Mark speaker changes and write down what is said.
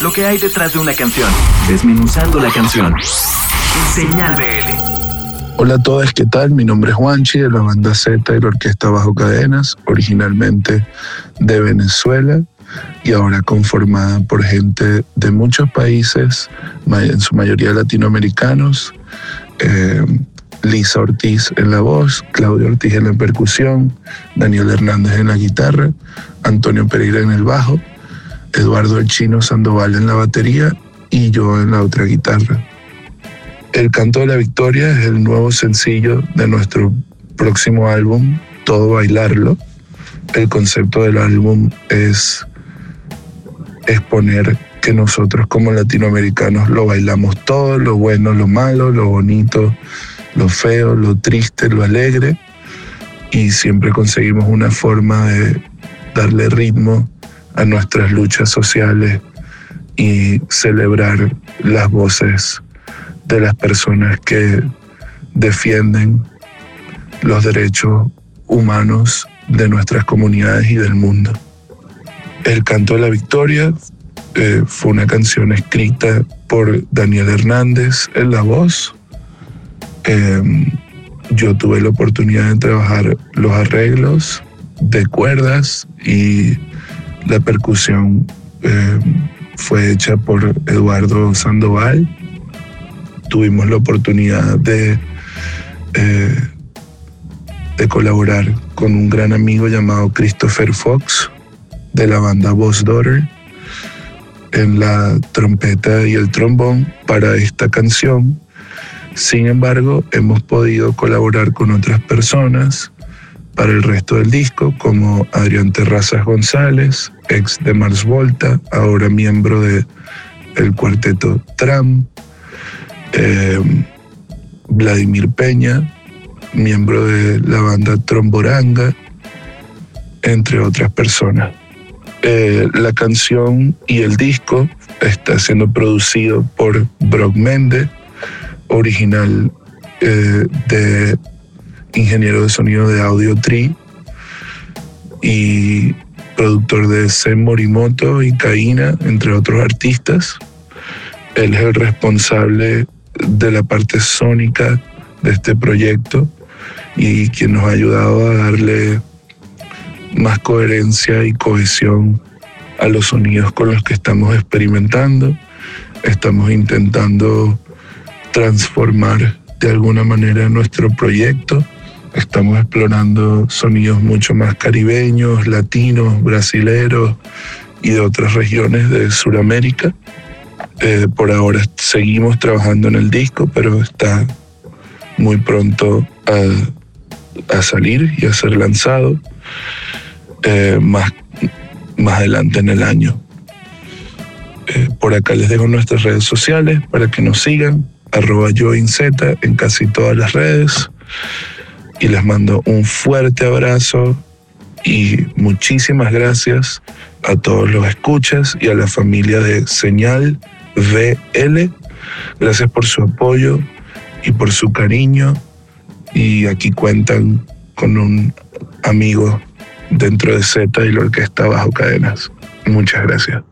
Speaker 1: lo que hay detrás de una canción, desmenuzando la canción. Señal BL.
Speaker 2: Hola a todos, ¿qué tal? Mi nombre es Juanchi de la banda Z y la Orquesta Bajo Cadenas, originalmente de Venezuela y ahora conformada por gente de muchos países, en su mayoría latinoamericanos. Eh, Lisa Ortiz en la voz, Claudio Ortiz en la percusión, Daniel Hernández en la guitarra, Antonio Pereira en el bajo Eduardo El Chino Sandoval en la batería y yo en la otra guitarra. El Canto de la Victoria es el nuevo sencillo de nuestro próximo álbum, Todo Bailarlo. El concepto del álbum es exponer que nosotros como latinoamericanos lo bailamos todo, lo bueno, lo malo, lo bonito, lo feo, lo triste, lo alegre, y siempre conseguimos una forma de darle ritmo a nuestras luchas sociales y celebrar las voces de las personas que defienden los derechos humanos de nuestras comunidades y del mundo. El canto de la victoria eh, fue una canción escrita por Daniel Hernández en la voz. Em, yo tuve la oportunidad de trabajar los arreglos de cuerdas y la percusión eh, fue hecha por Eduardo Sandoval. Tuvimos la oportunidad de, eh, de colaborar con un gran amigo llamado Christopher Fox de la banda Boss Daughter en la trompeta y el trombón para esta canción. Sin embargo, hemos podido colaborar con otras personas para el resto del disco, como Adrián Terrazas González, ex de Mars Volta, ahora miembro de el cuarteto Tram, eh, Vladimir Peña, miembro de la banda Tromboranga, entre otras personas. Eh, la canción y el disco está siendo producido por Brock Mende, original eh, de ingeniero de sonido de Audio Tree y productor de Zen Morimoto y Kaina, entre otros artistas. Él es el responsable de la parte sónica de este proyecto y quien nos ha ayudado a darle más coherencia y cohesión a los sonidos con los que estamos experimentando. Estamos intentando transformar de alguna manera nuestro proyecto Estamos explorando sonidos mucho más caribeños, latinos, brasileros y de otras regiones de Sudamérica. Eh, por ahora seguimos trabajando en el disco, pero está muy pronto a, salir y a ser lanzado eh, más, más adelante en el año. Eh, por acá les dejo nuestras redes sociales para que nos sigan, arroba yo en casi todas las redes y les mando un fuerte abrazo y muchísimas gracias a todos los escuchas y a la familia de Señal VL. Gracias por su apoyo y por su cariño y aquí cuentan con un amigo dentro de Z y la orquesta Bajo Cadenas. Muchas gracias.